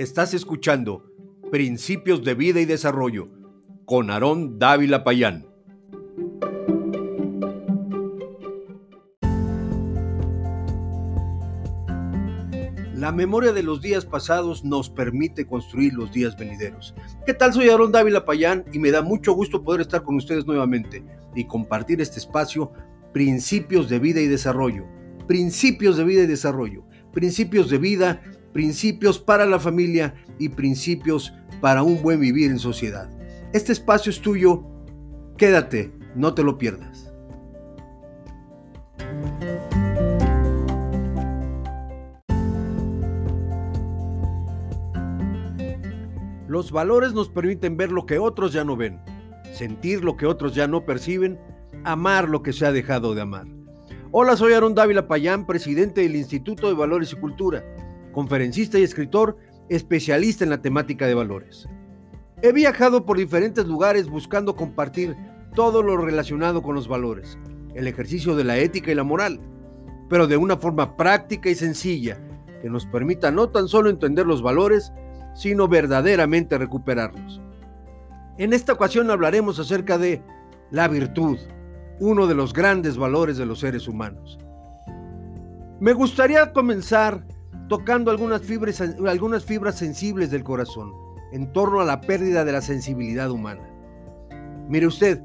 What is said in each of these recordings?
Estás escuchando Principios de Vida y Desarrollo con Aarón Dávila Payán. La memoria de los días pasados nos permite construir los días venideros. ¿Qué tal? Soy Aarón Dávila Payán y me da mucho gusto poder estar con ustedes nuevamente y compartir este espacio Principios de Vida y Desarrollo. Principios de Vida y Desarrollo. Principios de vida principios para la familia y principios para un buen vivir en sociedad. Este espacio es tuyo, quédate, no te lo pierdas. Los valores nos permiten ver lo que otros ya no ven, sentir lo que otros ya no perciben, amar lo que se ha dejado de amar. Hola, soy Aaron Dávila Payán, presidente del Instituto de Valores y Cultura conferencista y escritor especialista en la temática de valores. He viajado por diferentes lugares buscando compartir todo lo relacionado con los valores, el ejercicio de la ética y la moral, pero de una forma práctica y sencilla que nos permita no tan solo entender los valores, sino verdaderamente recuperarlos. En esta ocasión hablaremos acerca de la virtud, uno de los grandes valores de los seres humanos. Me gustaría comenzar tocando algunas fibras, algunas fibras sensibles del corazón en torno a la pérdida de la sensibilidad humana. Mire usted,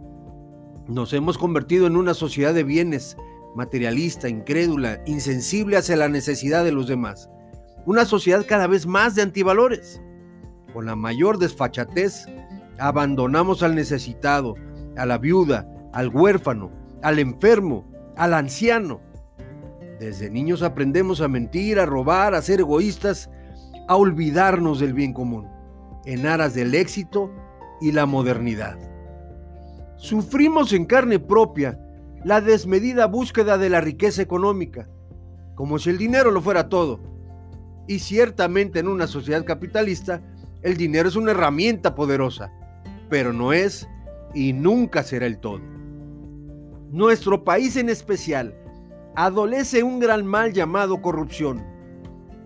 nos hemos convertido en una sociedad de bienes, materialista, incrédula, insensible hacia la necesidad de los demás. Una sociedad cada vez más de antivalores. Con la mayor desfachatez, abandonamos al necesitado, a la viuda, al huérfano, al enfermo, al anciano, desde niños aprendemos a mentir, a robar, a ser egoístas, a olvidarnos del bien común, en aras del éxito y la modernidad. Sufrimos en carne propia la desmedida búsqueda de la riqueza económica, como si el dinero lo fuera todo. Y ciertamente en una sociedad capitalista, el dinero es una herramienta poderosa, pero no es y nunca será el todo. Nuestro país en especial, adolece un gran mal llamado corrupción.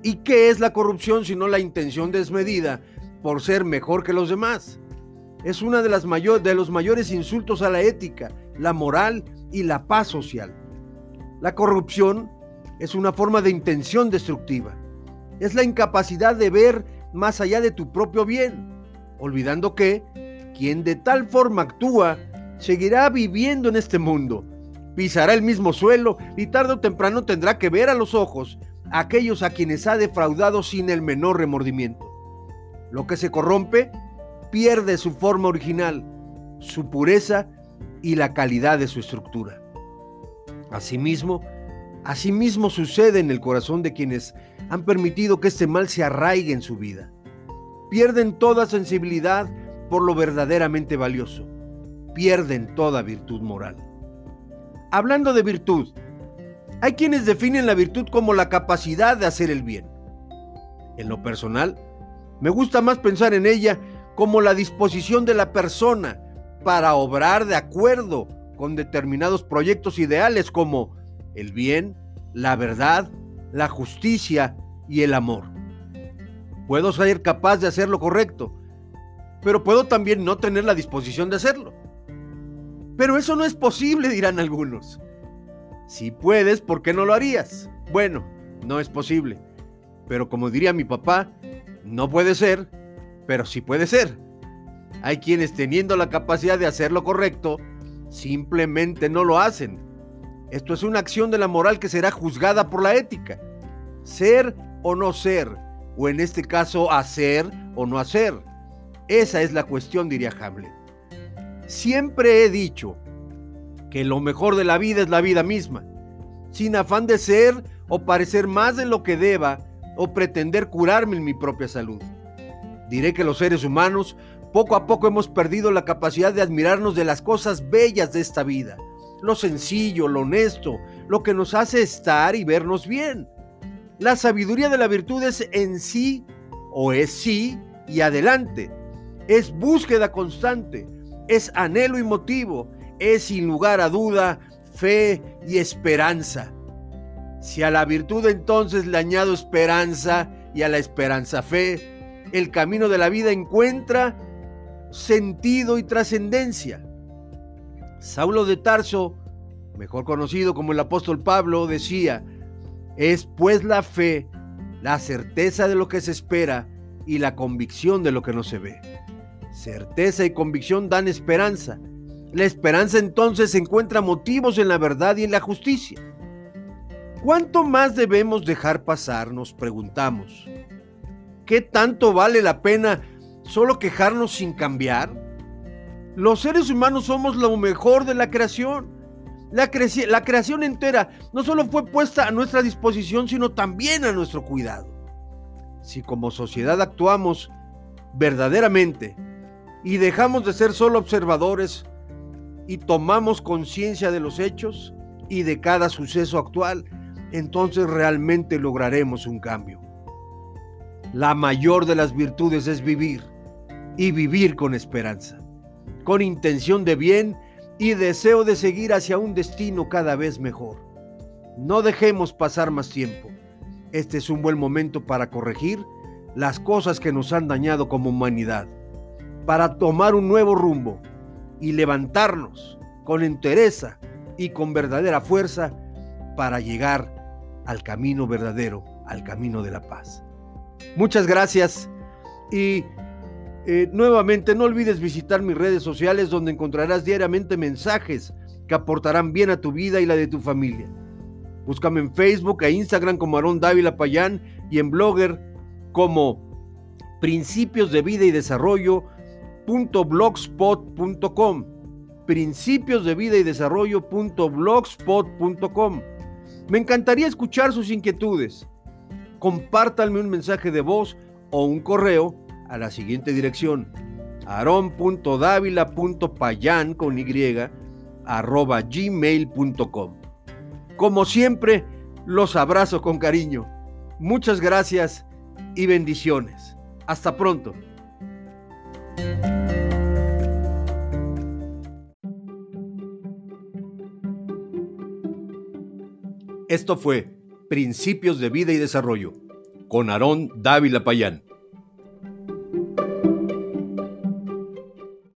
¿Y qué es la corrupción sino la intención desmedida por ser mejor que los demás? Es una de, de los mayores insultos a la ética, la moral y la paz social. La corrupción es una forma de intención destructiva. Es la incapacidad de ver más allá de tu propio bien, olvidando que quien de tal forma actúa seguirá viviendo en este mundo pisará el mismo suelo y tarde o temprano tendrá que ver a los ojos a aquellos a quienes ha defraudado sin el menor remordimiento. Lo que se corrompe pierde su forma original, su pureza y la calidad de su estructura. Asimismo, asimismo sucede en el corazón de quienes han permitido que este mal se arraigue en su vida. Pierden toda sensibilidad por lo verdaderamente valioso. Pierden toda virtud moral. Hablando de virtud, hay quienes definen la virtud como la capacidad de hacer el bien. En lo personal, me gusta más pensar en ella como la disposición de la persona para obrar de acuerdo con determinados proyectos ideales como el bien, la verdad, la justicia y el amor. Puedo ser capaz de hacer lo correcto, pero puedo también no tener la disposición de hacerlo. Pero eso no es posible, dirán algunos. Si puedes, ¿por qué no lo harías? Bueno, no es posible. Pero como diría mi papá, no puede ser, pero sí puede ser. Hay quienes teniendo la capacidad de hacer lo correcto, simplemente no lo hacen. Esto es una acción de la moral que será juzgada por la ética. Ser o no ser, o en este caso hacer o no hacer. Esa es la cuestión, diría Hamlet. Siempre he dicho que lo mejor de la vida es la vida misma, sin afán de ser o parecer más de lo que deba o pretender curarme en mi propia salud. Diré que los seres humanos poco a poco hemos perdido la capacidad de admirarnos de las cosas bellas de esta vida, lo sencillo, lo honesto, lo que nos hace estar y vernos bien. La sabiduría de la virtud es en sí o es sí y adelante. Es búsqueda constante, es anhelo y motivo, es sin lugar a duda fe y esperanza. Si a la virtud entonces le añado esperanza y a la esperanza fe, el camino de la vida encuentra sentido y trascendencia. Saulo de Tarso, mejor conocido como el apóstol Pablo, decía, es pues la fe, la certeza de lo que se espera y la convicción de lo que no se ve. Certeza y convicción dan esperanza. La esperanza entonces encuentra motivos en la verdad y en la justicia. ¿Cuánto más debemos dejar pasar? Nos preguntamos. ¿Qué tanto vale la pena solo quejarnos sin cambiar? Los seres humanos somos lo mejor de la creación. La, creación entera no solo fue puesta a nuestra disposición, sino también a nuestro cuidado. Si como sociedad actuamos verdaderamente y dejamos de ser solo observadores y tomamos conciencia de los hechos y de cada suceso actual, entonces realmente lograremos un cambio. La mayor de las virtudes es vivir y vivir con esperanza, con intención de bien y deseo de seguir hacia un destino cada vez mejor. No dejemos pasar más tiempo. Este es un buen momento para corregir las cosas que nos han dañado como humanidad, para tomar un nuevo rumbo y levantarnos con entereza y con verdadera fuerza para llegar al camino verdadero, al camino de la paz. Muchas gracias y eh, nuevamente no olvides visitar mis redes sociales donde encontrarás diariamente mensajes que aportarán bien a tu vida y la de tu familia. Búscame en Facebook e Instagram como Aarón Dávila Payán y en Blogger como Principios de Vida y Desarrollo .blogspot.com principios de vida y desarrollo.blogspot.com Me encantaría escuchar sus inquietudes. Compártanme un mensaje de voz o un correo a la siguiente dirección aron.davila.payan con y arroba gmail.com Como siempre, los abrazo con cariño. Muchas gracias y bendiciones. Hasta pronto. Esto fue Principios de Vida y Desarrollo con Aarón Dávila Payán.